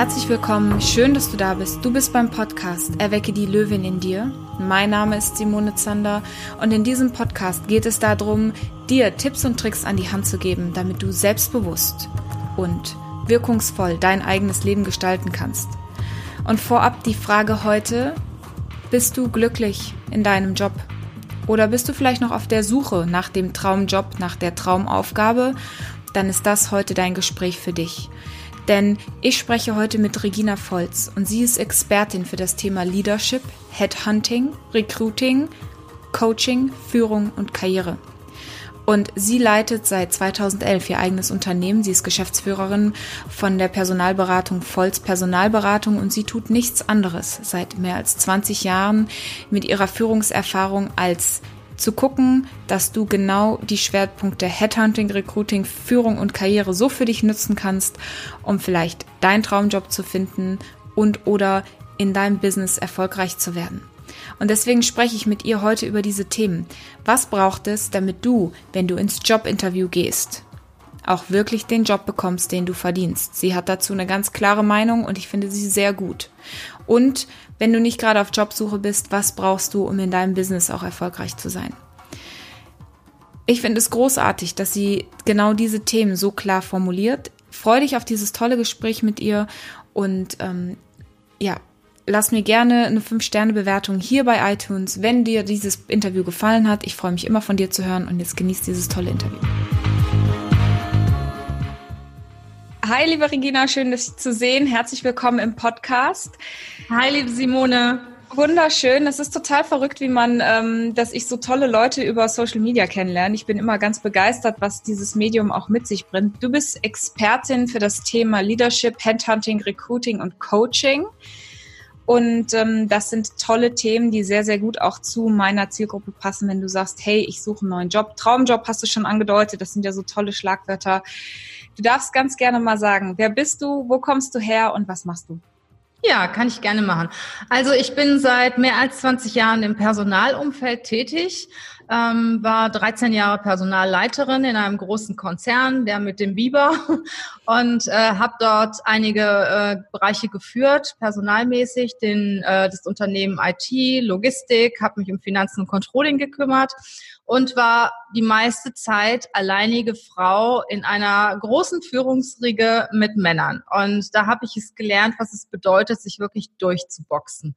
Herzlich willkommen, schön, dass du da bist. Du bist beim Podcast Erwecke die Löwin in dir. Mein Name ist Simone Zander und in diesem Podcast geht es darum, dir Tipps und Tricks an die Hand zu geben, damit du selbstbewusst und wirkungsvoll dein eigenes Leben gestalten kannst. Und vorab die Frage heute, bist du glücklich in deinem Job? Oder bist du vielleicht noch auf der Suche nach dem Traumjob, nach der Traumaufgabe? Dann ist das heute dein Gespräch für dich. Denn ich spreche heute mit Regina Volz und sie ist Expertin für das Thema Leadership, Headhunting, Recruiting, Coaching, Führung und Karriere. Und sie leitet seit 2011 ihr eigenes Unternehmen. Sie ist Geschäftsführerin von der Personalberatung Volz Personalberatung und sie tut nichts anderes seit mehr als 20 Jahren mit ihrer Führungserfahrung als zu gucken, dass du genau die Schwerpunkte Headhunting, Recruiting, Führung und Karriere so für dich nutzen kannst, um vielleicht deinen Traumjob zu finden und oder in deinem Business erfolgreich zu werden. Und deswegen spreche ich mit ihr heute über diese Themen. Was braucht es, damit du, wenn du ins Jobinterview gehst, auch wirklich den Job bekommst, den du verdienst. Sie hat dazu eine ganz klare Meinung und ich finde sie sehr gut. Und wenn du nicht gerade auf Jobsuche bist, was brauchst du, um in deinem Business auch erfolgreich zu sein? Ich finde es großartig, dass sie genau diese Themen so klar formuliert. Freue dich auf dieses tolle Gespräch mit ihr und ähm, ja, lass mir gerne eine 5-Sterne-Bewertung hier bei iTunes, wenn dir dieses Interview gefallen hat. Ich freue mich immer von dir zu hören und jetzt genießt dieses tolle Interview. Hi, liebe Regina, schön, dich zu sehen. Herzlich willkommen im Podcast. Hi, liebe Simone. Wunderschön. Es ist total verrückt, wie man, ähm, dass ich so tolle Leute über Social Media kennenlerne. Ich bin immer ganz begeistert, was dieses Medium auch mit sich bringt. Du bist Expertin für das Thema Leadership, Headhunting, Recruiting und Coaching. Und ähm, das sind tolle Themen, die sehr, sehr gut auch zu meiner Zielgruppe passen, wenn du sagst, hey, ich suche einen neuen Job. Traumjob hast du schon angedeutet, das sind ja so tolle Schlagwörter. Du darfst ganz gerne mal sagen, wer bist du, wo kommst du her und was machst du? Ja, kann ich gerne machen. Also ich bin seit mehr als 20 Jahren im Personalumfeld tätig, ähm, war 13 Jahre Personalleiterin in einem großen Konzern, der mit dem Biber, und äh, habe dort einige äh, Bereiche geführt, personalmäßig, den, äh, das Unternehmen IT, Logistik, habe mich um Finanzen und Controlling gekümmert und war die meiste Zeit alleinige Frau in einer großen Führungsriege mit Männern. Und da habe ich es gelernt, was es bedeutet, sich wirklich durchzuboxen.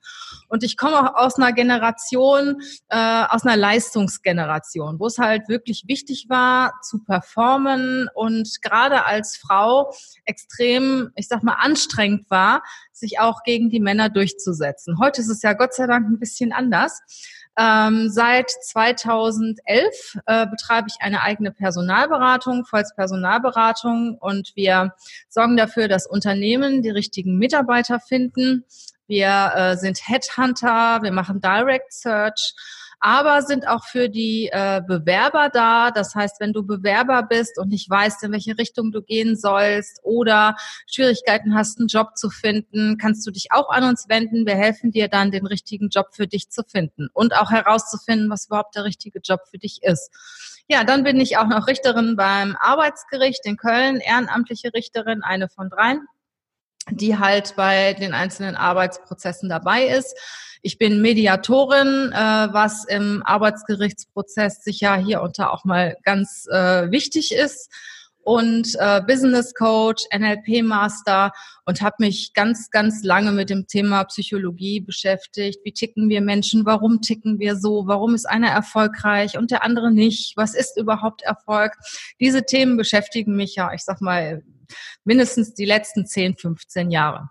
Und ich komme auch aus einer Generation, äh, aus einer Leistungsgeneration, wo es halt wirklich wichtig war, zu performen und gerade als Frau extrem, ich sag mal, anstrengend war, sich auch gegen die Männer durchzusetzen. Heute ist es ja Gott sei Dank ein bisschen anders. Ähm, seit 2011 äh, betreibe ich eine eigene Personalberatung, Volks Personalberatung und wir sorgen dafür, dass Unternehmen die richtigen Mitarbeiter finden. Wir äh, sind Headhunter, wir machen Direct Search aber sind auch für die äh, Bewerber da. Das heißt, wenn du Bewerber bist und nicht weißt, in welche Richtung du gehen sollst oder Schwierigkeiten hast, einen Job zu finden, kannst du dich auch an uns wenden. Wir helfen dir dann, den richtigen Job für dich zu finden und auch herauszufinden, was überhaupt der richtige Job für dich ist. Ja, dann bin ich auch noch Richterin beim Arbeitsgericht in Köln, ehrenamtliche Richterin, eine von dreien die halt bei den einzelnen Arbeitsprozessen dabei ist. Ich bin Mediatorin, äh, was im Arbeitsgerichtsprozess sicher hier unter auch mal ganz äh, wichtig ist und äh, Business Coach, NLP Master und habe mich ganz, ganz lange mit dem Thema Psychologie beschäftigt. Wie ticken wir Menschen? Warum ticken wir so? Warum ist einer erfolgreich und der andere nicht? Was ist überhaupt Erfolg? Diese Themen beschäftigen mich ja, ich sag mal, mindestens die letzten 10, 15 Jahre.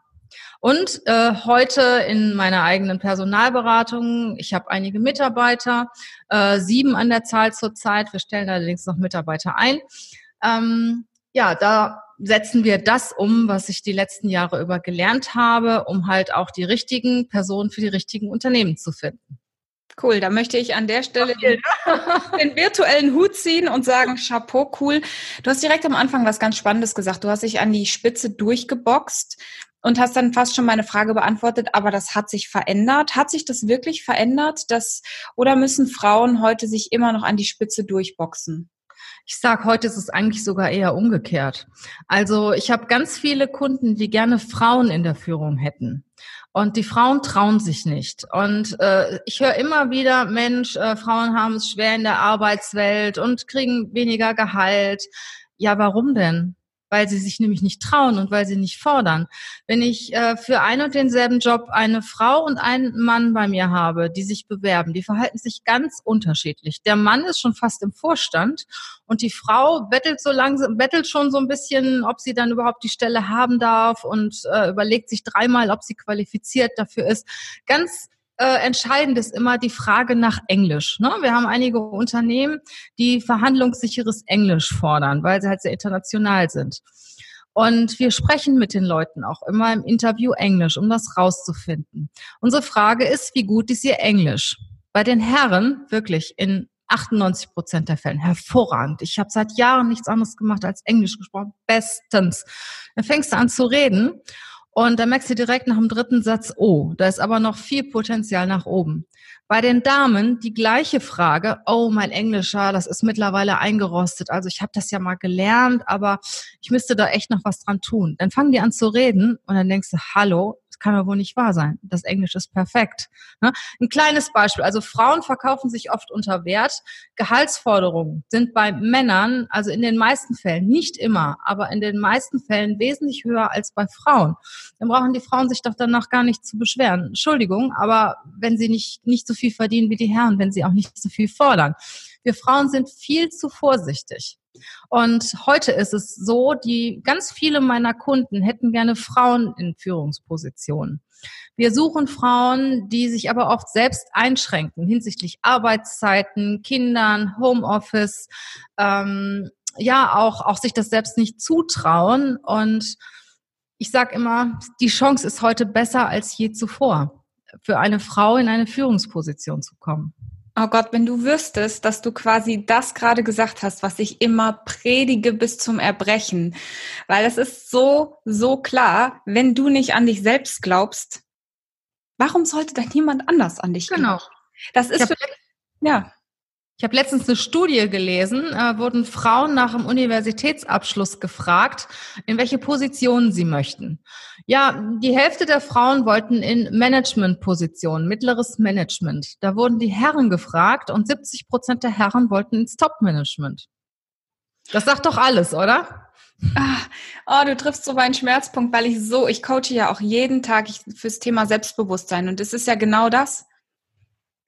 Und äh, heute in meiner eigenen Personalberatung, ich habe einige Mitarbeiter, äh, sieben an der Zahl zurzeit, wir stellen allerdings noch Mitarbeiter ein. Ähm, ja, da setzen wir das um, was ich die letzten Jahre über gelernt habe, um halt auch die richtigen Personen für die richtigen Unternehmen zu finden. Cool, da möchte ich an der Stelle den, den, virtuellen Hut ziehen und sagen, Chapeau, cool. Du hast direkt am Anfang was ganz Spannendes gesagt. Du hast dich an die Spitze durchgeboxt und hast dann fast schon meine Frage beantwortet, aber das hat sich verändert. Hat sich das wirklich verändert? Dass, oder müssen Frauen heute sich immer noch an die Spitze durchboxen? Ich sag, heute ist es eigentlich sogar eher umgekehrt. Also ich habe ganz viele Kunden, die gerne Frauen in der Führung hätten. Und die Frauen trauen sich nicht. Und äh, ich höre immer wieder, Mensch, äh, Frauen haben es schwer in der Arbeitswelt und kriegen weniger Gehalt. Ja, warum denn? Weil sie sich nämlich nicht trauen und weil sie nicht fordern. Wenn ich äh, für ein und denselben Job eine Frau und einen Mann bei mir habe, die sich bewerben, die verhalten sich ganz unterschiedlich. Der Mann ist schon fast im Vorstand und die Frau bettelt so langsam, bettelt schon so ein bisschen, ob sie dann überhaupt die Stelle haben darf und äh, überlegt sich dreimal, ob sie qualifiziert dafür ist. Ganz äh, entscheidend ist immer die Frage nach Englisch. Ne? Wir haben einige Unternehmen, die verhandlungssicheres Englisch fordern, weil sie halt sehr international sind. Und wir sprechen mit den Leuten auch immer im Interview Englisch, um das rauszufinden. Unsere Frage ist, wie gut ist ihr Englisch? Bei den Herren wirklich in 98 Prozent der Fällen hervorragend. Ich habe seit Jahren nichts anderes gemacht als Englisch gesprochen. Bestens. Dann fängst du an zu reden und da merkst du direkt nach dem dritten Satz, oh, da ist aber noch viel Potenzial nach oben. Bei den Damen die gleiche Frage, oh, mein Englischer, das ist mittlerweile eingerostet. Also ich habe das ja mal gelernt, aber ich müsste da echt noch was dran tun. Dann fangen die an zu reden und dann denkst du, hallo, kann doch wohl nicht wahr sein. Das Englisch ist perfekt. Ne? Ein kleines Beispiel. Also Frauen verkaufen sich oft unter Wert. Gehaltsforderungen sind bei Männern, also in den meisten Fällen, nicht immer, aber in den meisten Fällen wesentlich höher als bei Frauen. Dann brauchen die Frauen sich doch danach gar nicht zu beschweren. Entschuldigung, aber wenn sie nicht, nicht so viel verdienen wie die Herren, wenn sie auch nicht so viel fordern. Wir Frauen sind viel zu vorsichtig. Und heute ist es so, die ganz viele meiner Kunden hätten gerne Frauen in Führungspositionen. Wir suchen Frauen, die sich aber oft selbst einschränken hinsichtlich Arbeitszeiten, Kindern, Homeoffice, ähm, ja auch auch sich das selbst nicht zutrauen. Und ich sage immer, die Chance ist heute besser als je zuvor, für eine Frau in eine Führungsposition zu kommen. Oh Gott, wenn du wüsstest, dass du quasi das gerade gesagt hast, was ich immer predige bis zum Erbrechen. Weil es ist so, so klar, wenn du nicht an dich selbst glaubst, warum sollte dann niemand anders an dich glauben? Genau. Das ist für, ja. Ich habe letztens eine Studie gelesen, äh, wurden Frauen nach dem Universitätsabschluss gefragt, in welche Positionen sie möchten. Ja, die Hälfte der Frauen wollten in Managementpositionen, mittleres Management. Da wurden die Herren gefragt und 70 Prozent der Herren wollten ins Top-Management. Das sagt doch alles, oder? Ah, oh, du triffst so meinen Schmerzpunkt, weil ich so, ich coache ja auch jeden Tag fürs Thema Selbstbewusstsein und es ist ja genau das.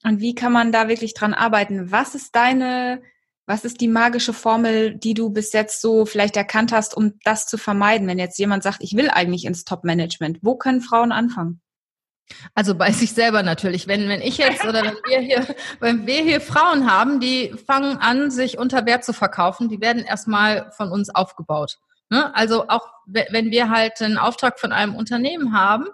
Und wie kann man da wirklich dran arbeiten? Was ist deine, was ist die magische Formel, die du bis jetzt so vielleicht erkannt hast, um das zu vermeiden? Wenn jetzt jemand sagt, ich will eigentlich ins Top-Management, wo können Frauen anfangen? Also bei sich selber natürlich. Wenn, wenn ich jetzt oder wenn wir hier, wenn wir hier Frauen haben, die fangen an, sich unter Wert zu verkaufen, die werden erstmal von uns aufgebaut. Ne? Also auch wenn wir halt einen Auftrag von einem Unternehmen haben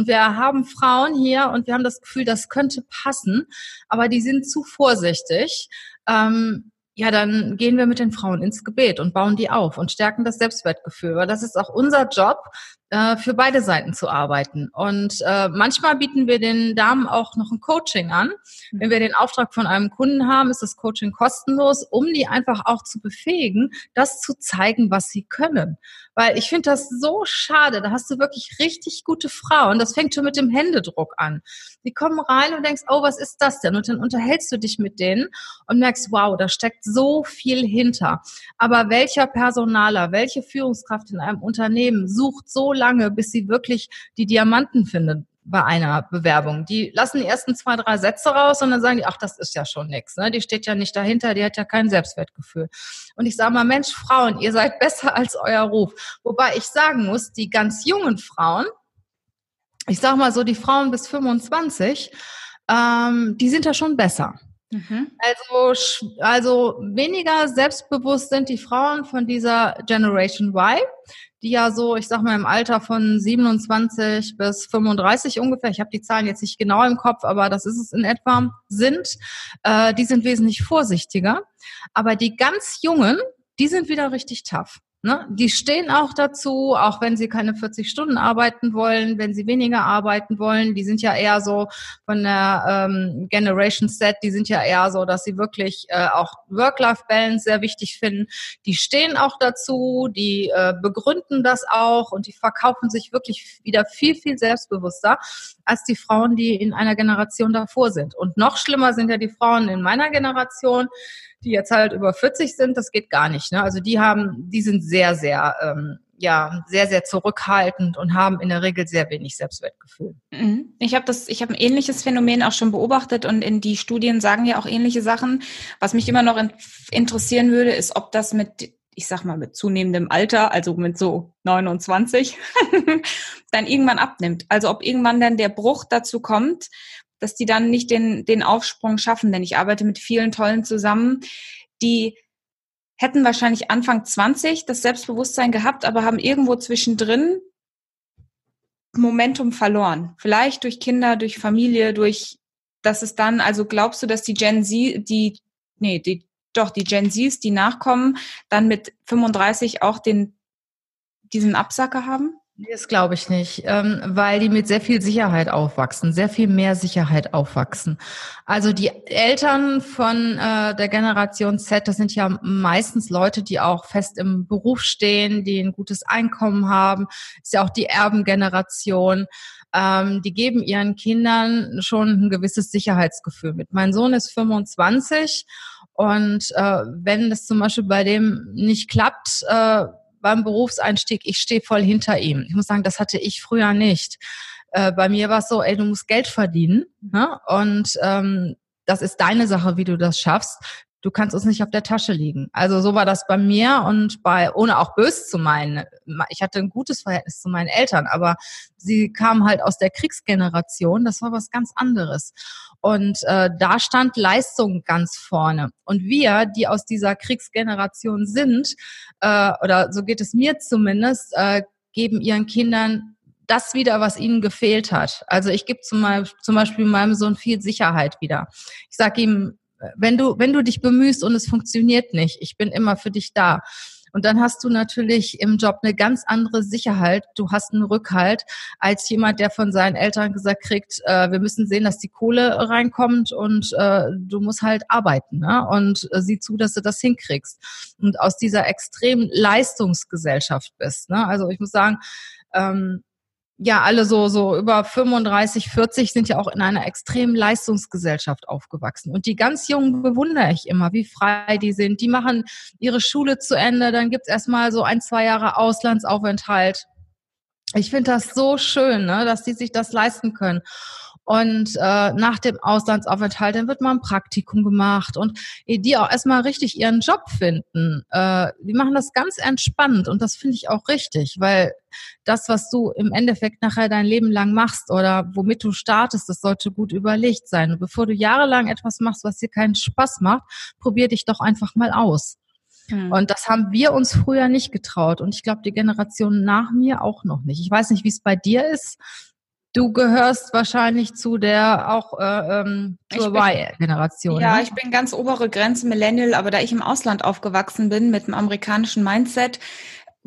und wir haben Frauen hier und wir haben das Gefühl, das könnte passen, aber die sind zu vorsichtig. Ähm, ja, dann gehen wir mit den Frauen ins Gebet und bauen die auf und stärken das Selbstwertgefühl. Weil das ist auch unser Job, äh, für beide Seiten zu arbeiten. Und äh, manchmal bieten wir den Damen auch noch ein Coaching an. Wenn wir den Auftrag von einem Kunden haben, ist das Coaching kostenlos, um die einfach auch zu befähigen, das zu zeigen, was sie können. Weil ich finde das so schade. Da hast du wirklich richtig gute Frauen. Das fängt schon mit dem Händedruck an. Die kommen rein und denkst, oh, was ist das denn? Und dann unterhältst du dich mit denen und merkst, wow, da steckt so viel hinter. Aber welcher Personaler, welche Führungskraft in einem Unternehmen sucht so lange, bis sie wirklich die Diamanten findet bei einer Bewerbung. Die lassen die ersten zwei, drei Sätze raus und dann sagen die, ach, das ist ja schon nichts. Ne? Die steht ja nicht dahinter, die hat ja kein Selbstwertgefühl. Und ich sage mal, Mensch, Frauen, ihr seid besser als euer Ruf. Wobei ich sagen muss, die ganz jungen Frauen, ich sage mal so, die Frauen bis 25, ähm, die sind da schon besser. Mhm. Also, also weniger selbstbewusst sind die Frauen von dieser Generation Y die ja so, ich sag mal, im Alter von 27 bis 35 ungefähr, ich habe die Zahlen jetzt nicht genau im Kopf, aber das ist es in etwa, sind, äh, die sind wesentlich vorsichtiger. Aber die ganz Jungen, die sind wieder richtig tough. Ne? Die stehen auch dazu, auch wenn sie keine 40 Stunden arbeiten wollen, wenn sie weniger arbeiten wollen. Die sind ja eher so von der ähm, Generation Set, die sind ja eher so, dass sie wirklich äh, auch Work-Life-Balance sehr wichtig finden. Die stehen auch dazu, die äh, begründen das auch und die verkaufen sich wirklich wieder viel, viel selbstbewusster als die Frauen, die in einer Generation davor sind. Und noch schlimmer sind ja die Frauen in meiner Generation, die jetzt halt über 40 sind, das geht gar nicht. Ne? Also die haben, die sind sehr, sehr, ähm, ja, sehr, sehr zurückhaltend und haben in der Regel sehr wenig Selbstwertgefühl. Mhm. Ich habe das, ich habe ein ähnliches Phänomen auch schon beobachtet und in die Studien sagen ja auch ähnliche Sachen. Was mich immer noch in, interessieren würde, ist, ob das mit ich sag mal, mit zunehmendem Alter, also mit so 29, dann irgendwann abnimmt. Also ob irgendwann dann der Bruch dazu kommt, dass die dann nicht den, den Aufsprung schaffen. Denn ich arbeite mit vielen Tollen zusammen, die hätten wahrscheinlich Anfang 20 das Selbstbewusstsein gehabt, aber haben irgendwo zwischendrin Momentum verloren. Vielleicht durch Kinder, durch Familie, durch, dass es dann, also glaubst du, dass die Gen Z, die, nee, die, doch, die Gen Zs, die nachkommen, dann mit 35 auch den, diesen Absacker haben? Das glaube ich nicht, ähm, weil die mit sehr viel Sicherheit aufwachsen, sehr viel mehr Sicherheit aufwachsen. Also die Eltern von äh, der Generation Z, das sind ja meistens Leute, die auch fest im Beruf stehen, die ein gutes Einkommen haben, ist ja auch die Erbengeneration. Ähm, die geben ihren Kindern schon ein gewisses Sicherheitsgefühl mit. Mein Sohn ist 25 und äh, wenn es zum Beispiel bei dem nicht klappt, äh, beim Berufseinstieg, ich stehe voll hinter ihm. Ich muss sagen, das hatte ich früher nicht. Äh, bei mir war es so, ey, du musst Geld verdienen ne? und ähm, das ist deine Sache, wie du das schaffst. Du kannst uns nicht auf der Tasche liegen. Also so war das bei mir und bei, ohne auch böse zu meinen. Ich hatte ein gutes Verhältnis zu meinen Eltern, aber sie kamen halt aus der Kriegsgeneration. Das war was ganz anderes. Und äh, da stand Leistung ganz vorne. Und wir, die aus dieser Kriegsgeneration sind, äh, oder so geht es mir zumindest, äh, geben ihren Kindern das wieder, was ihnen gefehlt hat. Also ich gebe zum, zum Beispiel meinem Sohn viel Sicherheit wieder. Ich sage ihm, wenn du, wenn du dich bemühst und es funktioniert nicht, ich bin immer für dich da. Und dann hast du natürlich im Job eine ganz andere Sicherheit. Du hast einen Rückhalt als jemand, der von seinen Eltern gesagt kriegt, äh, wir müssen sehen, dass die Kohle reinkommt und äh, du musst halt arbeiten ne? und äh, sieh zu, dass du das hinkriegst. Und aus dieser extremen Leistungsgesellschaft bist. Ne? Also ich muss sagen, ähm, ja, alle so, so über 35, 40 sind ja auch in einer extremen Leistungsgesellschaft aufgewachsen. Und die ganz Jungen bewundere ich immer, wie frei die sind. Die machen ihre Schule zu Ende, dann gibt's erstmal so ein, zwei Jahre Auslandsaufenthalt. Ich finde das so schön, ne, dass die sich das leisten können. Und äh, nach dem Auslandsaufenthalt, dann wird mal ein Praktikum gemacht und die auch erstmal richtig ihren Job finden. Äh, die machen das ganz entspannt und das finde ich auch richtig, weil das, was du im Endeffekt nachher dein Leben lang machst oder womit du startest, das sollte gut überlegt sein. Und bevor du jahrelang etwas machst, was dir keinen Spaß macht, probier dich doch einfach mal aus. Hm. Und das haben wir uns früher nicht getraut. Und ich glaube, die Generation nach mir auch noch nicht. Ich weiß nicht, wie es bei dir ist. Du gehörst wahrscheinlich zu der auch äh, ähm, zur Y-Generation. Ja, ne? ich bin ganz obere Grenze Millennial, aber da ich im Ausland aufgewachsen bin mit einem amerikanischen Mindset,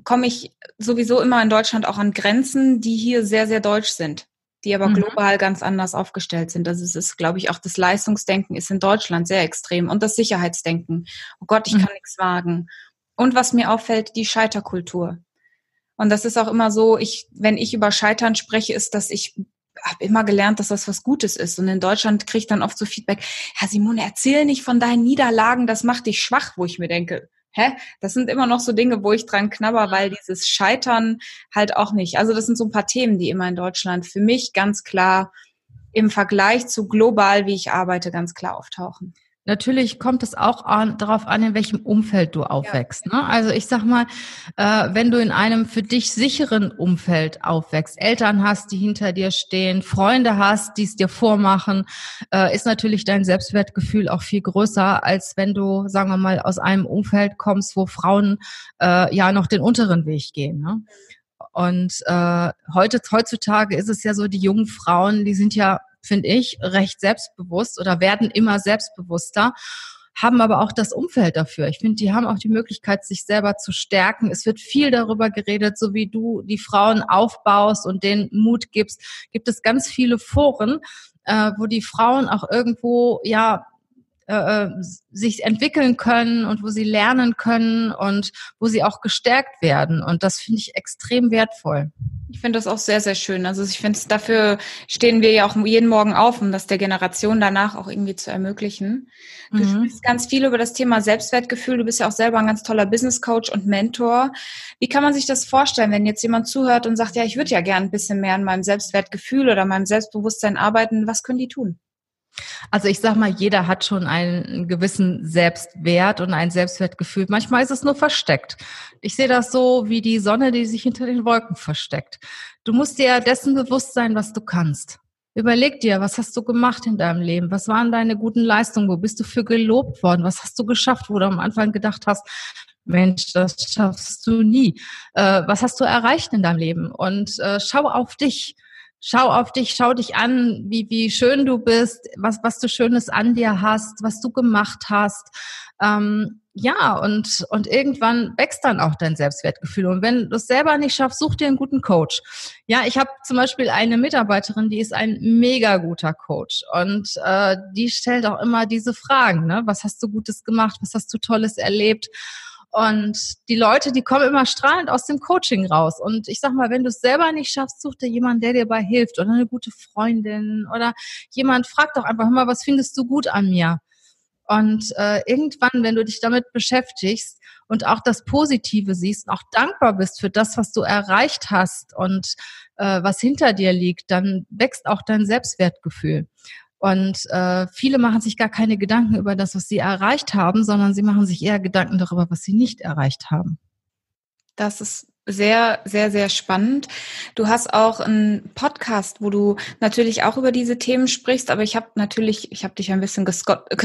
komme ich sowieso immer in Deutschland auch an Grenzen, die hier sehr, sehr deutsch sind, die aber mhm. global ganz anders aufgestellt sind. Also es ist, glaube ich, auch das Leistungsdenken ist in Deutschland sehr extrem und das Sicherheitsdenken. Oh Gott, ich mhm. kann nichts wagen. Und was mir auffällt, die Scheiterkultur. Und das ist auch immer so, ich, wenn ich über Scheitern spreche, ist, dass ich habe immer gelernt, dass das was Gutes ist. Und in Deutschland kriege ich dann oft so Feedback, Herr Simone, erzähl nicht von deinen Niederlagen, das macht dich schwach, wo ich mir denke, hä? Das sind immer noch so Dinge, wo ich dran knabber, weil dieses Scheitern halt auch nicht. Also das sind so ein paar Themen, die immer in Deutschland für mich ganz klar im Vergleich zu global, wie ich arbeite, ganz klar auftauchen. Natürlich kommt es auch an, darauf an, in welchem Umfeld du aufwächst. Ne? Also ich sag mal, äh, wenn du in einem für dich sicheren Umfeld aufwächst, Eltern hast, die hinter dir stehen, Freunde hast, die es dir vormachen, äh, ist natürlich dein Selbstwertgefühl auch viel größer, als wenn du, sagen wir mal, aus einem Umfeld kommst, wo Frauen äh, ja noch den unteren Weg gehen. Ne? Und äh, heute, heutzutage ist es ja so, die jungen Frauen, die sind ja finde ich, recht selbstbewusst oder werden immer selbstbewusster. haben aber auch das Umfeld dafür. Ich finde, die haben auch die Möglichkeit, sich selber zu stärken. Es wird viel darüber geredet, so wie du die Frauen aufbaust und denen Mut gibst, gibt es ganz viele Foren, äh, wo die Frauen auch irgendwo ja äh, äh, sich entwickeln können und wo sie lernen können und wo sie auch gestärkt werden. Und das finde ich extrem wertvoll. Ich finde das auch sehr, sehr schön. Also ich finde, dafür stehen wir ja auch jeden Morgen auf, um das der Generation danach auch irgendwie zu ermöglichen. Du mhm. sprichst ganz viel über das Thema Selbstwertgefühl. Du bist ja auch selber ein ganz toller Business Coach und Mentor. Wie kann man sich das vorstellen, wenn jetzt jemand zuhört und sagt, ja, ich würde ja gern ein bisschen mehr an meinem Selbstwertgefühl oder meinem Selbstbewusstsein arbeiten? Was können die tun? Also ich sag mal, jeder hat schon einen gewissen Selbstwert und ein Selbstwertgefühl. Manchmal ist es nur versteckt. Ich sehe das so wie die Sonne, die sich hinter den Wolken versteckt. Du musst dir dessen bewusst sein, was du kannst. Überleg dir, was hast du gemacht in deinem Leben? Was waren deine guten Leistungen? Wo bist du für gelobt worden? Was hast du geschafft, wo du am Anfang gedacht hast, Mensch, das schaffst du nie. Äh, was hast du erreicht in deinem Leben? Und äh, schau auf dich schau auf dich, schau dich an, wie, wie schön du bist, was, was du Schönes an dir hast, was du gemacht hast. Ähm, ja, und, und irgendwann wächst dann auch dein Selbstwertgefühl. Und wenn du es selber nicht schaffst, such dir einen guten Coach. Ja, ich habe zum Beispiel eine Mitarbeiterin, die ist ein mega guter Coach. Und äh, die stellt auch immer diese Fragen, ne? Was hast du Gutes gemacht? Was hast du Tolles erlebt? Und die Leute, die kommen immer strahlend aus dem Coaching raus. Und ich sag mal, wenn du es selber nicht schaffst, such dir jemanden, der dir dabei hilft oder eine gute Freundin oder jemand fragt doch einfach mal, was findest du gut an mir? Und äh, irgendwann, wenn du dich damit beschäftigst und auch das Positive siehst, auch dankbar bist für das, was du erreicht hast und äh, was hinter dir liegt, dann wächst auch dein Selbstwertgefühl. Und äh, viele machen sich gar keine Gedanken über das, was sie erreicht haben, sondern sie machen sich eher Gedanken darüber, was sie nicht erreicht haben. Das ist sehr, sehr, sehr spannend. Du hast auch einen Podcast, wo du natürlich auch über diese Themen sprichst, aber ich habe natürlich, ich habe dich ein bisschen gestalkt.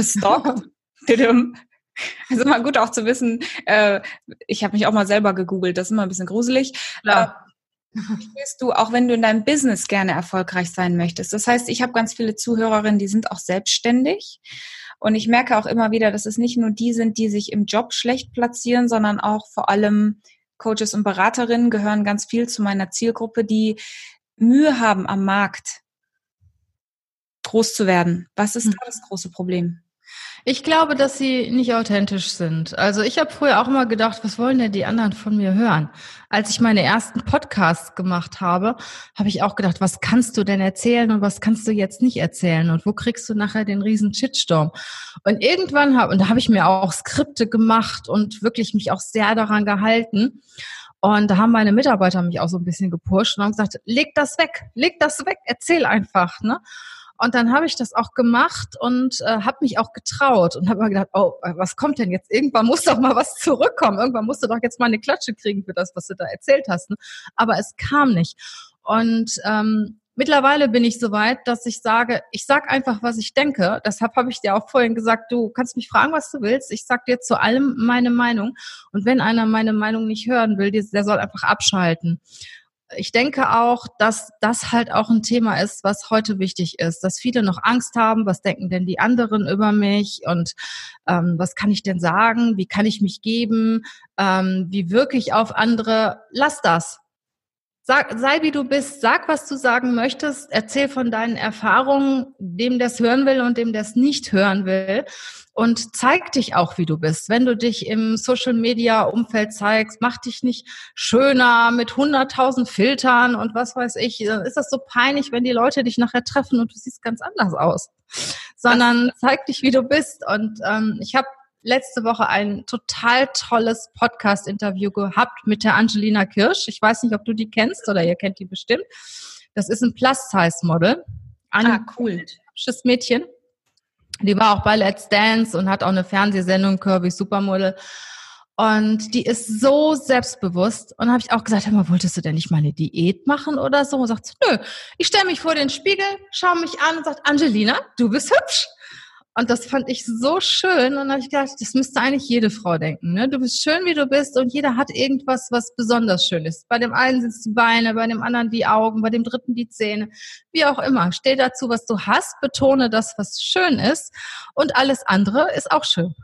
Also mal gut auch zu wissen, äh, ich habe mich auch mal selber gegoogelt, das ist immer ein bisschen gruselig. Ja. Willst du, auch wenn du in deinem Business gerne erfolgreich sein möchtest. Das heißt, ich habe ganz viele Zuhörerinnen, die sind auch selbstständig. Und ich merke auch immer wieder, dass es nicht nur die sind, die sich im Job schlecht platzieren, sondern auch vor allem Coaches und Beraterinnen gehören ganz viel zu meiner Zielgruppe, die Mühe haben am Markt groß zu werden. Was ist hm. da das große Problem? Ich glaube, dass sie nicht authentisch sind. Also ich habe früher auch immer gedacht, was wollen denn die anderen von mir hören? Als ich meine ersten Podcasts gemacht habe, habe ich auch gedacht, was kannst du denn erzählen und was kannst du jetzt nicht erzählen und wo kriegst du nachher den riesen Shitstorm? Und irgendwann habe und da habe ich mir auch Skripte gemacht und wirklich mich auch sehr daran gehalten. Und da haben meine Mitarbeiter mich auch so ein bisschen gepusht und haben gesagt, leg das weg, leg das weg, erzähl einfach, ne? Und dann habe ich das auch gemacht und äh, habe mich auch getraut und habe mir gedacht, oh, was kommt denn jetzt? Irgendwann muss doch mal was zurückkommen. Irgendwann musst du doch jetzt mal eine Klatsche kriegen für das, was du da erzählt hast. Ne? Aber es kam nicht. Und ähm, mittlerweile bin ich so weit, dass ich sage, ich sag einfach, was ich denke. Deshalb habe ich dir auch vorhin gesagt, du kannst mich fragen, was du willst. Ich sag dir zu allem meine Meinung. Und wenn einer meine Meinung nicht hören will, der soll einfach abschalten ich denke auch, dass das halt auch ein Thema ist, was heute wichtig ist, dass viele noch Angst haben, was denken denn die anderen über mich und ähm, was kann ich denn sagen, wie kann ich mich geben, ähm, wie wirke ich auf andere. Lass das. Sag, sei wie du bist, sag, was du sagen möchtest, erzähl von deinen Erfahrungen, dem das hören will und dem das nicht hören will und zeig dich auch, wie du bist. Wenn du dich im Social Media Umfeld zeigst, mach dich nicht schöner mit hunderttausend Filtern und was weiß ich. Dann ist das so peinlich, wenn die Leute dich nachher treffen und du siehst ganz anders aus. Sondern zeig dich, wie du bist. Und ähm, ich habe letzte Woche ein total tolles Podcast-Interview gehabt mit der Angelina Kirsch. Ich weiß nicht, ob du die kennst oder ihr kennt die bestimmt. Das ist ein Plus-Size-Model. Ah, cool. Hübsches Mädchen. Die war auch bei Let's Dance und hat auch eine Fernsehsendung, Kirby Supermodel. Und die ist so selbstbewusst. Und habe ich auch gesagt, hör mal, wolltest du denn nicht mal eine Diät machen oder so? Und sagt nö, ich stelle mich vor den Spiegel, schaue mich an und sagt, Angelina, du bist hübsch. Und das fand ich so schön. Und habe ich gedacht, das müsste eigentlich jede Frau denken. Ne? Du bist schön, wie du bist und jeder hat irgendwas, was besonders schön ist. Bei dem einen sind es die Beine, bei dem anderen die Augen, bei dem dritten die Zähne, wie auch immer. Steh dazu, was du hast, betone das, was schön ist und alles andere ist auch schön.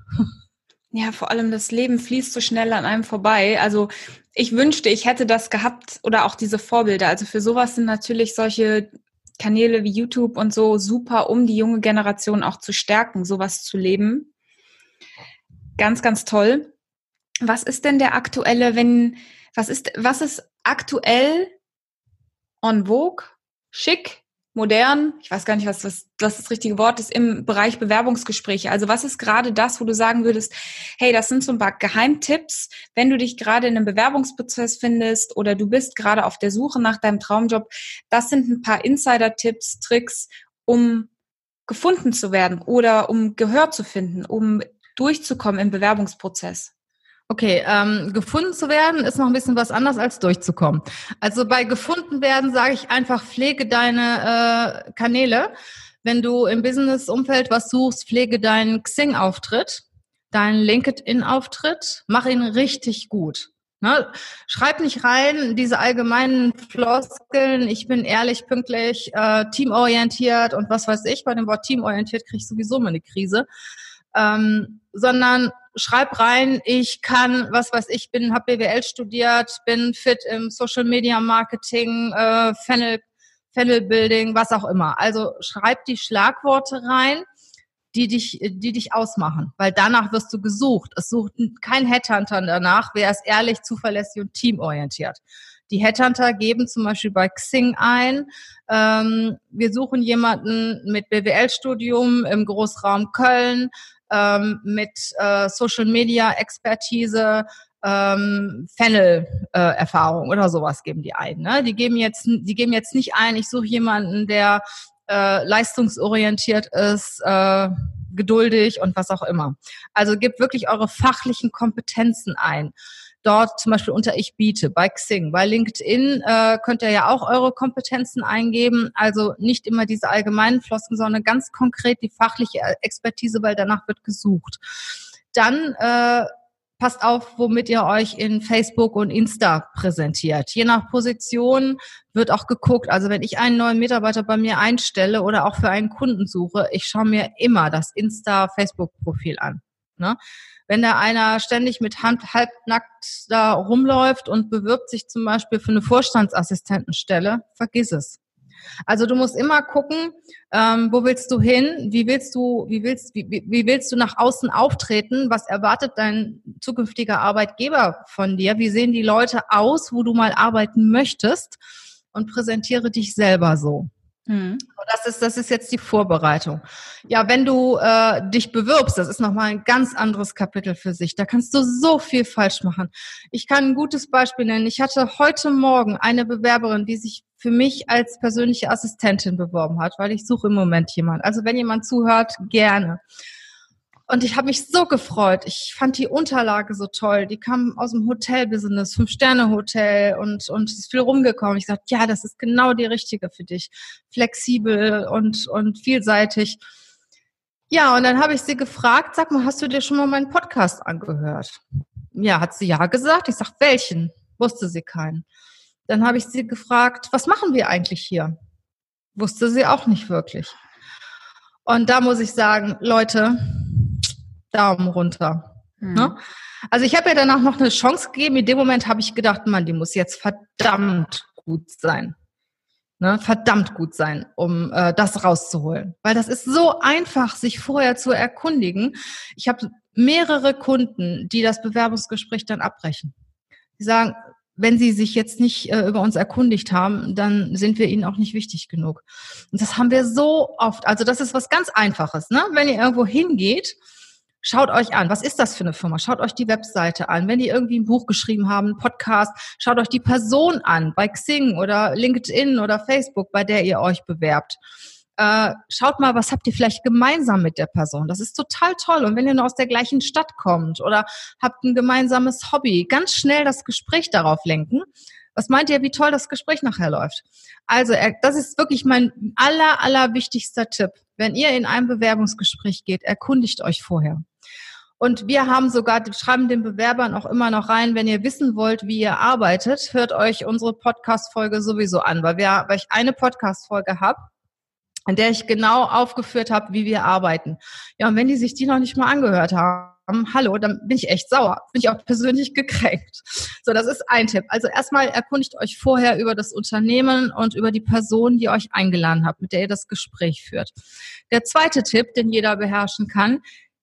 Ja, vor allem das Leben fließt so schnell an einem vorbei. Also ich wünschte, ich hätte das gehabt oder auch diese Vorbilder. Also für sowas sind natürlich solche Kanäle wie YouTube und so super, um die junge Generation auch zu stärken, sowas zu leben. Ganz, ganz toll. Was ist denn der aktuelle, wenn, was ist, was ist aktuell on vogue, schick, modern, ich weiß gar nicht, was, was, was das richtige Wort ist, im Bereich Bewerbungsgespräche. Also was ist gerade das, wo du sagen würdest, hey, das sind so ein paar Geheimtipps, wenn du dich gerade in einem Bewerbungsprozess findest oder du bist gerade auf der Suche nach deinem Traumjob. Das sind ein paar Insider-Tipps, Tricks, um gefunden zu werden oder um Gehör zu finden, um durchzukommen im Bewerbungsprozess. Okay, ähm, gefunden zu werden ist noch ein bisschen was anderes als durchzukommen. Also bei gefunden werden sage ich einfach, pflege deine äh, Kanäle. Wenn du im Business-Umfeld was suchst, pflege deinen Xing-Auftritt, deinen LinkedIn-Auftritt, mach ihn richtig gut. Ne? Schreib nicht rein diese allgemeinen Floskeln, ich bin ehrlich, pünktlich, äh, teamorientiert und was weiß ich. Bei dem Wort teamorientiert kriege ich sowieso mal eine Krise. Ähm, sondern schreib rein, ich kann, was weiß ich, bin, habe BWL studiert, bin fit im Social Media Marketing, äh, Funnel, Funnel Building, was auch immer. Also schreib die Schlagworte rein, die dich, die dich ausmachen, weil danach wirst du gesucht. Es sucht kein Headhunter danach, wer ist ehrlich, zuverlässig und teamorientiert. Die Headhunter geben zum Beispiel bei Xing ein, ähm, wir suchen jemanden mit BWL-Studium im Großraum Köln, ähm, mit äh, Social Media Expertise, ähm, Funnel-Erfahrung äh, oder sowas geben die ein. Ne? Die geben jetzt, die geben jetzt nicht ein, ich suche jemanden, der äh, leistungsorientiert ist, äh, geduldig und was auch immer. Also gebt wirklich eure fachlichen Kompetenzen ein dort zum Beispiel unter Ich biete, bei Xing, bei LinkedIn äh, könnt ihr ja auch eure Kompetenzen eingeben. Also nicht immer diese allgemeinen Flossen, sondern ganz konkret die fachliche Expertise, weil danach wird gesucht. Dann äh, passt auf, womit ihr euch in Facebook und Insta präsentiert. Je nach Position wird auch geguckt. Also wenn ich einen neuen Mitarbeiter bei mir einstelle oder auch für einen Kunden suche, ich schaue mir immer das Insta-Facebook-Profil an. Ne? Wenn da einer ständig mit Hand halbnackt da rumläuft und bewirbt sich zum Beispiel für eine Vorstandsassistentenstelle, vergiss es. Also du musst immer gucken, ähm, wo willst du hin, wie willst du, wie willst, wie, wie willst du nach außen auftreten, was erwartet dein zukünftiger Arbeitgeber von dir, wie sehen die Leute aus, wo du mal arbeiten möchtest und präsentiere dich selber so. Mhm. Das ist, das ist jetzt die Vorbereitung. Ja, wenn du äh, dich bewirbst, das ist nochmal ein ganz anderes Kapitel für sich. Da kannst du so viel falsch machen. Ich kann ein gutes Beispiel nennen. Ich hatte heute Morgen eine Bewerberin, die sich für mich als persönliche Assistentin beworben hat, weil ich suche im Moment jemand. Also wenn jemand zuhört, gerne. Und ich habe mich so gefreut. Ich fand die Unterlage so toll. Die kam aus dem Hotelbusiness, Fünf-Sterne-Hotel und, und ist viel rumgekommen. Ich sagte, ja, das ist genau die richtige für dich. Flexibel und, und vielseitig. Ja, und dann habe ich sie gefragt, sag mal, hast du dir schon mal meinen Podcast angehört? Ja, hat sie ja gesagt. Ich sag, welchen? Wusste sie keinen. Dann habe ich sie gefragt, was machen wir eigentlich hier? Wusste sie auch nicht wirklich. Und da muss ich sagen, Leute, Daumen runter. Mhm. Ne? Also ich habe ja danach noch eine Chance gegeben. In dem Moment habe ich gedacht, man, die muss jetzt verdammt gut sein. Ne? Verdammt gut sein, um äh, das rauszuholen. Weil das ist so einfach, sich vorher zu erkundigen. Ich habe mehrere Kunden, die das Bewerbungsgespräch dann abbrechen. Die sagen, wenn sie sich jetzt nicht äh, über uns erkundigt haben, dann sind wir ihnen auch nicht wichtig genug. Und das haben wir so oft. Also das ist was ganz Einfaches. Ne? Wenn ihr irgendwo hingeht, Schaut euch an, was ist das für eine Firma? Schaut euch die Webseite an. Wenn die irgendwie ein Buch geschrieben haben, einen Podcast, schaut euch die Person an, bei Xing oder LinkedIn oder Facebook, bei der ihr euch bewerbt. Äh, schaut mal, was habt ihr vielleicht gemeinsam mit der Person? Das ist total toll. Und wenn ihr nur aus der gleichen Stadt kommt oder habt ein gemeinsames Hobby, ganz schnell das Gespräch darauf lenken. Was meint ihr, wie toll das Gespräch nachher läuft? Also, das ist wirklich mein aller, aller wichtigster Tipp wenn ihr in ein Bewerbungsgespräch geht, erkundigt euch vorher. Und wir haben sogar, schreiben den Bewerbern auch immer noch rein, wenn ihr wissen wollt, wie ihr arbeitet, hört euch unsere Podcast-Folge sowieso an, weil, wir, weil ich eine Podcast-Folge habe, in der ich genau aufgeführt habe, wie wir arbeiten. Ja, und wenn die sich die noch nicht mal angehört haben, hallo, dann bin ich echt sauer. Bin ich auch persönlich gekränkt. So, das ist ein Tipp. Also erstmal erkundigt euch vorher über das Unternehmen und über die Person, die euch eingeladen hat, mit der ihr das Gespräch führt. Der zweite Tipp, den jeder beherrschen kann,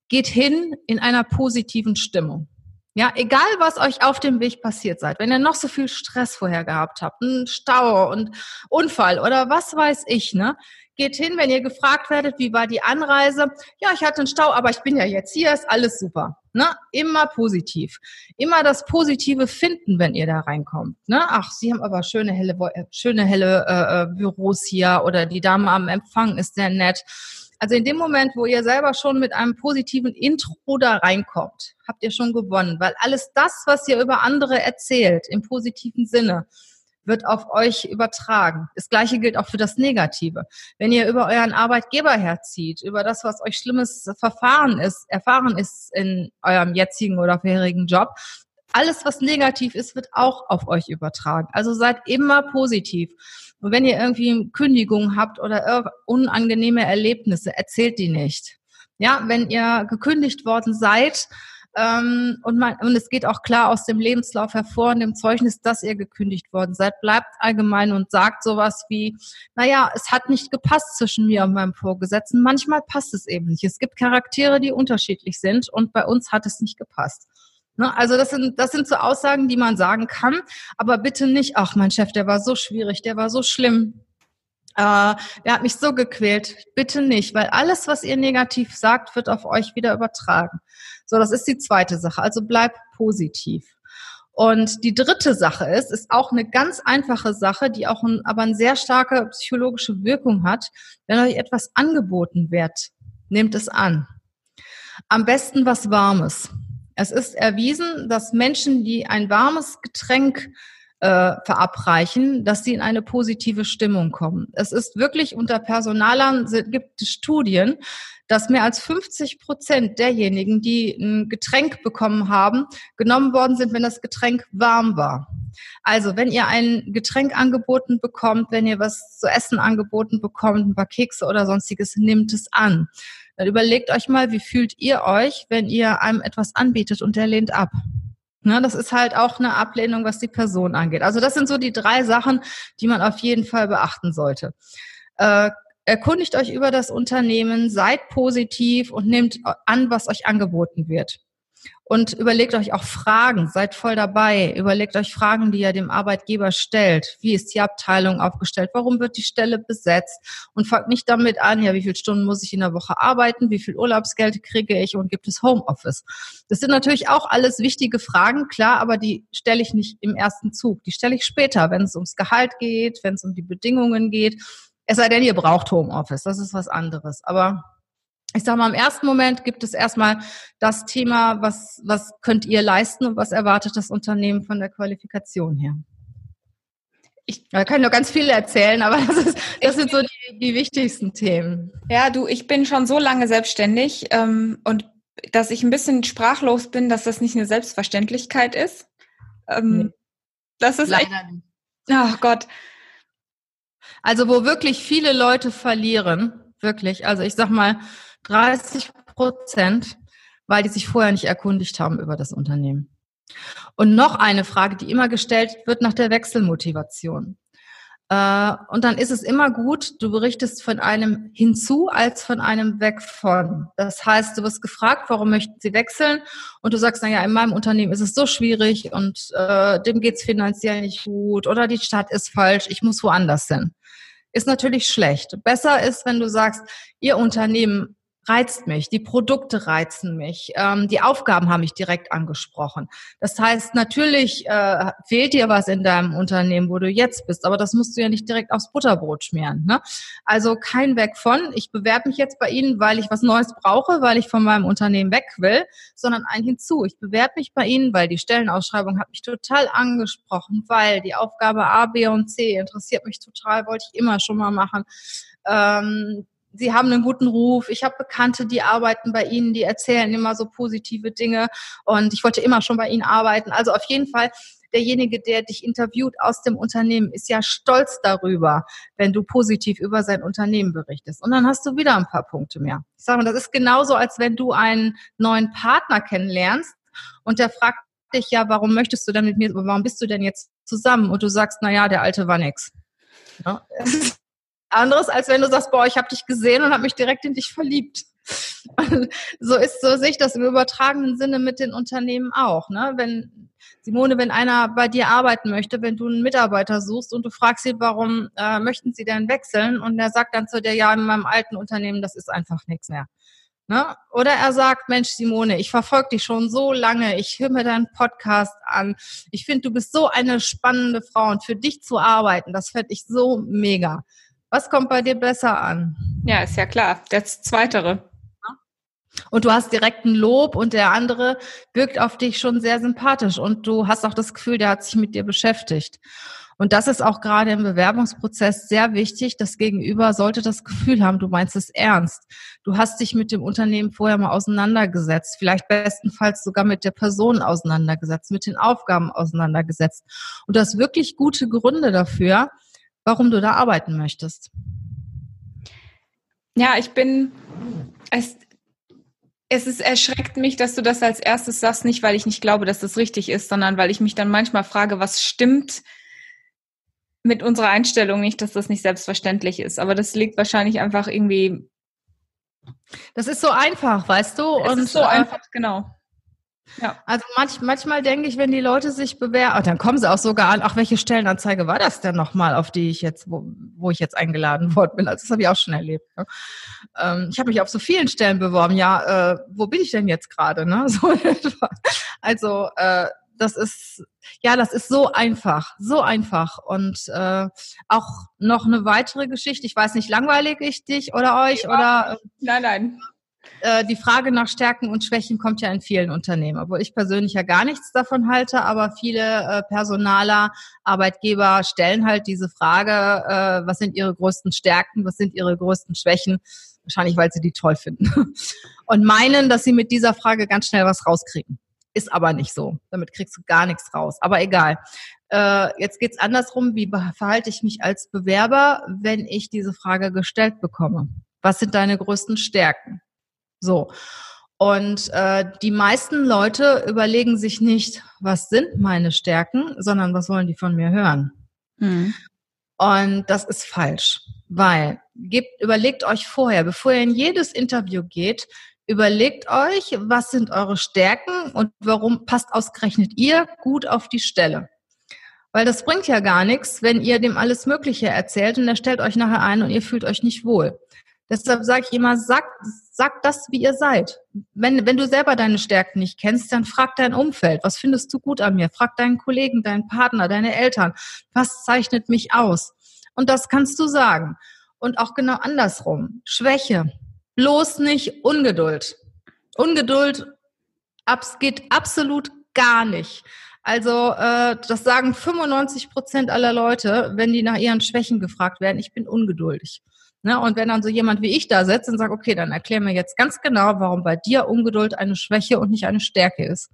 geht hin in einer positiven Stimmung. Ja, egal was euch auf dem Weg passiert seid, wenn ihr noch so viel Stress vorher gehabt habt, einen Stau und Unfall oder was weiß ich, ne? Geht hin, wenn ihr gefragt werdet, wie war die Anreise? Ja, ich hatte einen Stau, aber ich bin ja jetzt hier, ist alles super. Ne? Immer positiv. Immer das Positive finden, wenn ihr da reinkommt. Ne? Ach, Sie haben aber schöne helle, äh, schöne helle äh, äh, Büros hier oder die Dame am Empfang ist sehr nett. Also in dem Moment, wo ihr selber schon mit einem positiven Intro da reinkommt, habt ihr schon gewonnen, weil alles das, was ihr über andere erzählt, im positiven Sinne, wird auf euch übertragen. Das gleiche gilt auch für das Negative. Wenn ihr über euren Arbeitgeber herzieht, über das, was euch schlimmes Verfahren ist, erfahren ist in eurem jetzigen oder vorherigen Job, alles, was negativ ist, wird auch auf euch übertragen. Also seid immer positiv. Und wenn ihr irgendwie Kündigungen habt oder unangenehme Erlebnisse, erzählt die nicht. Ja, wenn ihr gekündigt worden seid, ähm, und, man, und es geht auch klar aus dem Lebenslauf hervor, in dem Zeugnis, dass ihr gekündigt worden seid, bleibt allgemein und sagt sowas wie, naja, es hat nicht gepasst zwischen mir und meinem Vorgesetzten. Manchmal passt es eben nicht. Es gibt Charaktere, die unterschiedlich sind und bei uns hat es nicht gepasst. Ne? Also das sind, das sind so Aussagen, die man sagen kann, aber bitte nicht, ach, mein Chef, der war so schwierig, der war so schlimm, äh, der hat mich so gequält. Bitte nicht, weil alles, was ihr negativ sagt, wird auf euch wieder übertragen. So, das ist die zweite Sache. Also bleibt positiv. Und die dritte Sache ist, ist auch eine ganz einfache Sache, die auch ein, aber eine sehr starke psychologische Wirkung hat. Wenn euch etwas angeboten wird, nehmt es an. Am besten was Warmes. Es ist erwiesen, dass Menschen, die ein warmes Getränk äh, verabreichen, dass sie in eine positive Stimmung kommen. Es ist wirklich unter Personalern gibt es Studien, dass mehr als 50 Prozent derjenigen, die ein Getränk bekommen haben, genommen worden sind, wenn das Getränk warm war. Also, wenn ihr ein Getränk angeboten bekommt, wenn ihr was zu essen angeboten bekommt, ein paar Kekse oder sonstiges, nimmt es an. Dann überlegt euch mal, wie fühlt ihr euch, wenn ihr einem etwas anbietet und der lehnt ab? Ne, das ist halt auch eine Ablehnung, was die Person angeht. Also das sind so die drei Sachen, die man auf jeden Fall beachten sollte. Äh, erkundigt euch über das Unternehmen, seid positiv und nehmt an, was euch angeboten wird. Und überlegt euch auch Fragen, seid voll dabei. Überlegt euch Fragen, die ihr dem Arbeitgeber stellt. Wie ist die Abteilung aufgestellt? Warum wird die Stelle besetzt? Und fangt nicht damit an, ja, wie viele Stunden muss ich in der Woche arbeiten? Wie viel Urlaubsgeld kriege ich? Und gibt es Homeoffice? Das sind natürlich auch alles wichtige Fragen, klar, aber die stelle ich nicht im ersten Zug. Die stelle ich später, wenn es ums Gehalt geht, wenn es um die Bedingungen geht. Es sei denn, ihr braucht Homeoffice. Das ist was anderes. Aber ich sage mal, im ersten Moment gibt es erstmal das Thema, was, was könnt ihr leisten und was erwartet das Unternehmen von der Qualifikation her. Ich da kann nur ganz viel erzählen, aber das, ist, das sind so die, die, wichtigsten Themen. Ja, du, ich bin schon so lange selbstständig ähm, und dass ich ein bisschen sprachlos bin, dass das nicht eine Selbstverständlichkeit ist. Ähm, nee. Das ist leider echt, nicht. Ach Gott. Also wo wirklich viele Leute verlieren, wirklich. Also ich sag mal, 30 Prozent, weil die sich vorher nicht erkundigt haben über das Unternehmen. Und noch eine Frage, die immer gestellt wird nach der Wechselmotivation. Äh, und dann ist es immer gut, du berichtest von einem hinzu als von einem weg von. Das heißt, du wirst gefragt, warum möchten sie wechseln? Und du sagst, naja, in meinem Unternehmen ist es so schwierig und äh, dem geht's finanziell nicht gut oder die Stadt ist falsch, ich muss woanders hin. Ist natürlich schlecht. Besser ist, wenn du sagst, ihr Unternehmen reizt mich, die Produkte reizen mich, ähm, die Aufgaben haben mich direkt angesprochen. Das heißt, natürlich äh, fehlt dir was in deinem Unternehmen, wo du jetzt bist, aber das musst du ja nicht direkt aufs Butterbrot schmieren. Ne? Also kein Weg von, ich bewerbe mich jetzt bei Ihnen, weil ich was Neues brauche, weil ich von meinem Unternehmen weg will, sondern ein hinzu. Ich bewerbe mich bei Ihnen, weil die Stellenausschreibung hat mich total angesprochen, weil die Aufgabe A, B und C interessiert mich total, wollte ich immer schon mal machen. Ähm, Sie haben einen guten Ruf. Ich habe Bekannte, die arbeiten bei Ihnen, die erzählen immer so positive Dinge und ich wollte immer schon bei Ihnen arbeiten. Also auf jeden Fall derjenige, der dich interviewt aus dem Unternehmen, ist ja stolz darüber, wenn du positiv über sein Unternehmen berichtest. Und dann hast du wieder ein paar Punkte mehr. Ich sage, das ist genauso, als wenn du einen neuen Partner kennenlernst und der fragt dich ja, warum möchtest du denn mit mir, warum bist du denn jetzt zusammen? Und du sagst, na ja, der alte war nix. Ja. Anderes, als wenn du sagst, boah, ich habe dich gesehen und habe mich direkt in dich verliebt. so ist so sehe ich das im übertragenen Sinne mit den Unternehmen auch. Ne? Wenn Simone, wenn einer bei dir arbeiten möchte, wenn du einen Mitarbeiter suchst und du fragst ihn, warum äh, möchten sie denn wechseln? Und er sagt dann zu dir, ja, in meinem alten Unternehmen, das ist einfach nichts mehr. Ne? Oder er sagt, Mensch, Simone, ich verfolge dich schon so lange, ich höre mir deinen Podcast an. Ich finde, du bist so eine spannende Frau und für dich zu arbeiten, das fände ich so mega. Was kommt bei dir besser an? Ja, ist ja klar. Das Zweitere. Und du hast direkt ein Lob und der andere wirkt auf dich schon sehr sympathisch und du hast auch das Gefühl, der hat sich mit dir beschäftigt. Und das ist auch gerade im Bewerbungsprozess sehr wichtig. Das Gegenüber sollte das Gefühl haben, du meinst es ernst. Du hast dich mit dem Unternehmen vorher mal auseinandergesetzt, vielleicht bestenfalls sogar mit der Person auseinandergesetzt, mit den Aufgaben auseinandergesetzt. Und du hast wirklich gute Gründe dafür, warum du da arbeiten möchtest. Ja, ich bin, es, es ist, erschreckt mich, dass du das als erstes sagst, nicht weil ich nicht glaube, dass das richtig ist, sondern weil ich mich dann manchmal frage, was stimmt mit unserer Einstellung nicht, dass das nicht selbstverständlich ist. Aber das liegt wahrscheinlich einfach irgendwie. Das ist so einfach, weißt du? Es Und ist so äh, einfach, genau. Ja. Also manch, manchmal denke ich, wenn die Leute sich bewerben, dann kommen sie auch sogar an, ach, welche Stellenanzeige war das denn nochmal, auf die ich jetzt, wo, wo ich jetzt eingeladen worden bin? Also das habe ich auch schon erlebt. Ne? Ähm, ich habe mich auf so vielen Stellen beworben. Ja, äh, wo bin ich denn jetzt gerade? Ne? So also äh, das ist ja, das ist so einfach, so einfach. Und äh, auch noch eine weitere Geschichte. Ich weiß nicht, langweilig ich dich oder euch ja. oder? Nein, nein. Äh, die Frage nach Stärken und Schwächen kommt ja in vielen Unternehmen, obwohl ich persönlich ja gar nichts davon halte, aber viele äh, Personaler, Arbeitgeber stellen halt diese Frage, äh, was sind ihre größten Stärken, was sind ihre größten Schwächen, wahrscheinlich weil sie die toll finden und meinen, dass sie mit dieser Frage ganz schnell was rauskriegen. Ist aber nicht so. Damit kriegst du gar nichts raus. Aber egal. Äh, jetzt geht's andersrum. Wie verhalte ich mich als Bewerber, wenn ich diese Frage gestellt bekomme? Was sind deine größten Stärken? So. Und äh, die meisten Leute überlegen sich nicht, was sind meine Stärken, sondern was wollen die von mir hören. Mhm. Und das ist falsch, weil gebt, überlegt euch vorher, bevor ihr in jedes Interview geht, überlegt euch, was sind eure Stärken und warum passt ausgerechnet ihr gut auf die Stelle. Weil das bringt ja gar nichts, wenn ihr dem alles Mögliche erzählt und er stellt euch nachher ein und ihr fühlt euch nicht wohl. Deshalb sage ich immer, sagt, sagt das, wie ihr seid. Wenn, wenn du selber deine Stärken nicht kennst, dann frag dein Umfeld. Was findest du gut an mir? Frag deinen Kollegen, deinen Partner, deine Eltern. Was zeichnet mich aus? Und das kannst du sagen. Und auch genau andersrum. Schwäche. Bloß nicht Ungeduld. Ungeduld abs geht absolut gar nicht. Also äh, das sagen 95 Prozent aller Leute, wenn die nach ihren Schwächen gefragt werden. Ich bin ungeduldig. Ne? Und wenn dann so jemand wie ich da sitzt und sagt, okay, dann erklär mir jetzt ganz genau, warum bei dir Ungeduld eine Schwäche und nicht eine Stärke ist.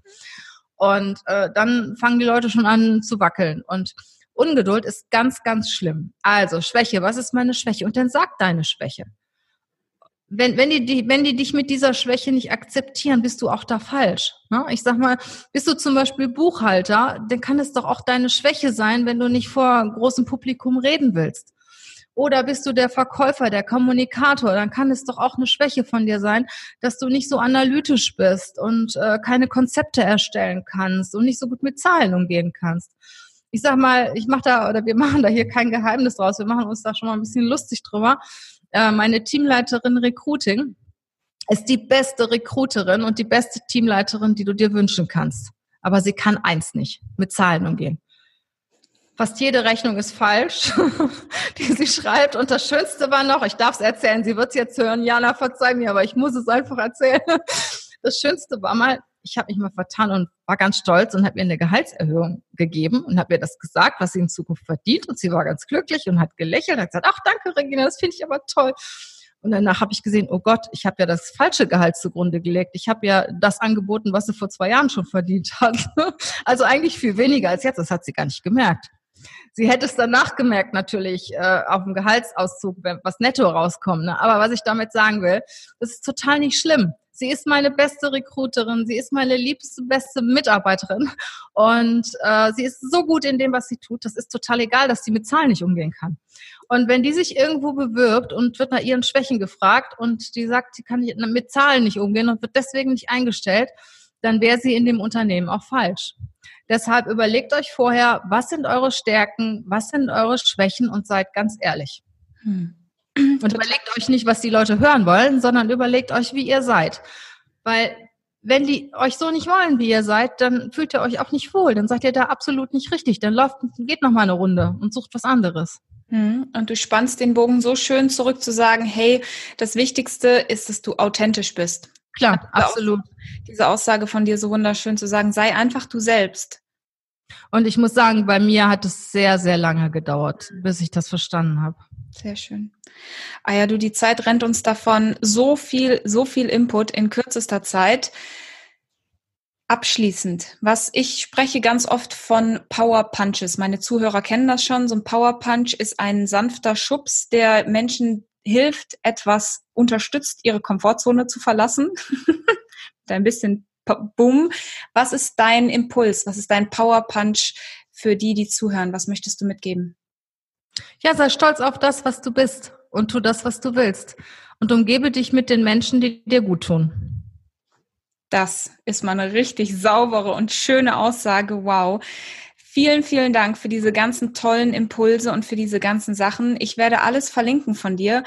Und äh, dann fangen die Leute schon an zu wackeln. Und Ungeduld ist ganz, ganz schlimm. Also Schwäche, was ist meine Schwäche? Und dann sag deine Schwäche. Wenn, wenn, die, wenn die dich mit dieser Schwäche nicht akzeptieren, bist du auch da falsch. Ne? Ich sag mal, bist du zum Beispiel Buchhalter, dann kann es doch auch deine Schwäche sein, wenn du nicht vor großem Publikum reden willst. Oder bist du der Verkäufer, der Kommunikator? Dann kann es doch auch eine Schwäche von dir sein, dass du nicht so analytisch bist und äh, keine Konzepte erstellen kannst und nicht so gut mit Zahlen umgehen kannst. Ich sag mal, ich mache da oder wir machen da hier kein Geheimnis draus. Wir machen uns da schon mal ein bisschen lustig drüber. Äh, meine Teamleiterin Recruiting ist die beste Recruiterin und die beste Teamleiterin, die du dir wünschen kannst. Aber sie kann eins nicht, mit Zahlen umgehen. Fast jede Rechnung ist falsch, die sie schreibt. Und das Schönste war noch, ich darf es erzählen, sie wird es jetzt hören, Jana, verzeih mir, aber ich muss es einfach erzählen. Das Schönste war mal, ich habe mich mal vertan und war ganz stolz und habe ihr eine Gehaltserhöhung gegeben und habe ihr das gesagt, was sie in Zukunft verdient. Und sie war ganz glücklich und hat gelächelt, hat gesagt, ach danke Regina, das finde ich aber toll. Und danach habe ich gesehen, oh Gott, ich habe ja das falsche Gehalt zugrunde gelegt. Ich habe ja das angeboten, was sie vor zwei Jahren schon verdient hat. Also eigentlich viel weniger als jetzt. Das hat sie gar nicht gemerkt. Sie hätte es danach gemerkt, natürlich, äh, auf dem Gehaltsauszug, was netto rauskommt. Ne? Aber was ich damit sagen will, das ist total nicht schlimm. Sie ist meine beste Recruiterin, sie ist meine liebste, beste Mitarbeiterin und äh, sie ist so gut in dem, was sie tut. Das ist total egal, dass sie mit Zahlen nicht umgehen kann. Und wenn die sich irgendwo bewirbt und wird nach ihren Schwächen gefragt und die sagt, sie kann mit Zahlen nicht umgehen und wird deswegen nicht eingestellt, dann wäre sie in dem Unternehmen auch falsch. Deshalb überlegt euch vorher, was sind eure Stärken, was sind eure Schwächen und seid ganz ehrlich. Hm. Und überlegt euch nicht, was die Leute hören wollen, sondern überlegt euch, wie ihr seid. Weil wenn die euch so nicht wollen, wie ihr seid, dann fühlt ihr euch auch nicht wohl. Dann seid ihr da absolut nicht richtig. Dann läuft, geht noch mal eine Runde und sucht was anderes. Hm. Und du spannst den Bogen so schön zurück zu sagen, hey, das Wichtigste ist, dass du authentisch bist. Klar, absolut. Diese Aussage von dir so wunderschön zu sagen, sei einfach du selbst. Und ich muss sagen, bei mir hat es sehr, sehr lange gedauert, bis ich das verstanden habe. Sehr schön. Ah ja, du, die Zeit rennt uns davon. So viel, so viel Input in kürzester Zeit. Abschließend, was ich spreche ganz oft von Power Punches. Meine Zuhörer kennen das schon. So ein Power Punch ist ein sanfter Schubs, der Menschen hilft, etwas unterstützt, ihre Komfortzone zu verlassen. Ein bisschen Boom. Was ist dein Impuls? Was ist dein Power Punch für die, die zuhören? Was möchtest du mitgeben? Ja, sei stolz auf das, was du bist und tu das, was du willst. Und umgebe dich mit den Menschen, die dir gut tun. Das ist mal eine richtig saubere und schöne Aussage. Wow. Vielen, vielen Dank für diese ganzen tollen Impulse und für diese ganzen Sachen. Ich werde alles verlinken von dir.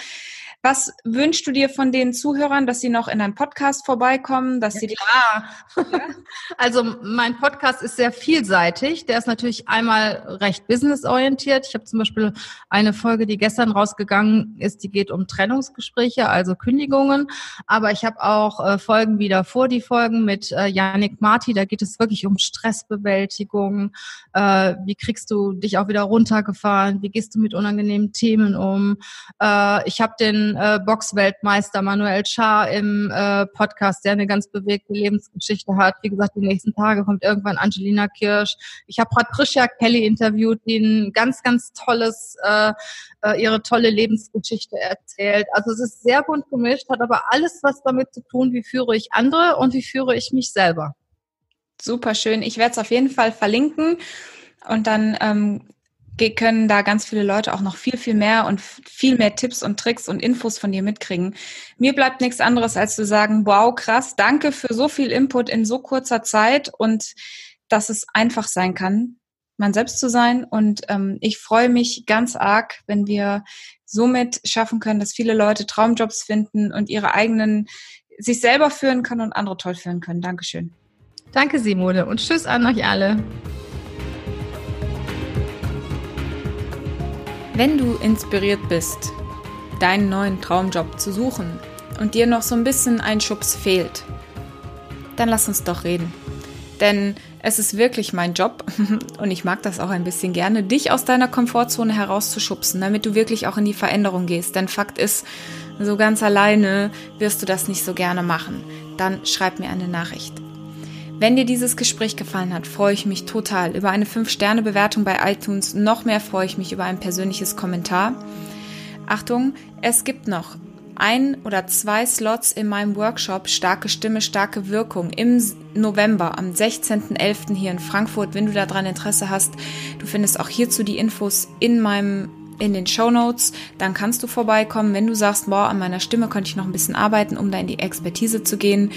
Was wünschst du dir von den Zuhörern, dass sie noch in deinem Podcast vorbeikommen, dass ja, sie klar. Ja? Also mein Podcast ist sehr vielseitig. Der ist natürlich einmal recht businessorientiert. Ich habe zum Beispiel eine Folge, die gestern rausgegangen ist, die geht um Trennungsgespräche, also Kündigungen. Aber ich habe auch äh, Folgen wieder vor die Folgen mit äh, Yannick Marti. Da geht es wirklich um Stressbewältigung. Äh, wie kriegst du dich auch wieder runtergefahren? Wie gehst du mit unangenehmen Themen um? Äh, ich habe den äh, Boxweltmeister Manuel Schaar im äh, Podcast, der eine ganz bewegte Lebensgeschichte hat. Wie gesagt, die nächsten Tage kommt irgendwann Angelina Kirsch. Ich habe Patricia Kelly interviewt, die ein ganz, ganz tolles, äh, äh, ihre tolle Lebensgeschichte erzählt. Also es ist sehr bunt gemischt, hat aber alles was damit zu tun, wie führe ich andere und wie führe ich mich selber. Super schön. Ich werde es auf jeden Fall verlinken und dann ähm, können da ganz viele Leute auch noch viel, viel mehr und viel mehr Tipps und Tricks und Infos von dir mitkriegen. Mir bleibt nichts anderes, als zu sagen, wow, krass, danke für so viel Input in so kurzer Zeit und dass es einfach sein kann, man selbst zu sein. Und ähm, ich freue mich ganz arg, wenn wir somit schaffen können, dass viele Leute Traumjobs finden und ihre eigenen, sich selber führen können und andere toll führen können. Dankeschön. Danke, Simone, und tschüss an euch alle. Wenn du inspiriert bist, deinen neuen Traumjob zu suchen und dir noch so ein bisschen ein Schubs fehlt, dann lass uns doch reden. Denn es ist wirklich mein Job und ich mag das auch ein bisschen gerne, dich aus deiner Komfortzone herauszuschubsen, damit du wirklich auch in die Veränderung gehst. Denn Fakt ist, so ganz alleine wirst du das nicht so gerne machen. Dann schreib mir eine Nachricht. Wenn dir dieses Gespräch gefallen hat, freue ich mich total über eine 5-Sterne-Bewertung bei iTunes. Noch mehr freue ich mich über ein persönliches Kommentar. Achtung, es gibt noch ein oder zwei Slots in meinem Workshop Starke Stimme, starke Wirkung im November am 16.11. hier in Frankfurt. Wenn du daran Interesse hast, du findest auch hierzu die Infos in meinem in den Show Notes, dann kannst du vorbeikommen. Wenn du sagst, boah, an meiner Stimme könnte ich noch ein bisschen arbeiten, um da in die Expertise zu gehen.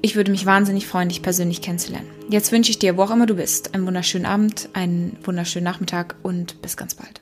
Ich würde mich wahnsinnig freuen, dich persönlich kennenzulernen. Jetzt wünsche ich dir, wo auch immer du bist, einen wunderschönen Abend, einen wunderschönen Nachmittag und bis ganz bald.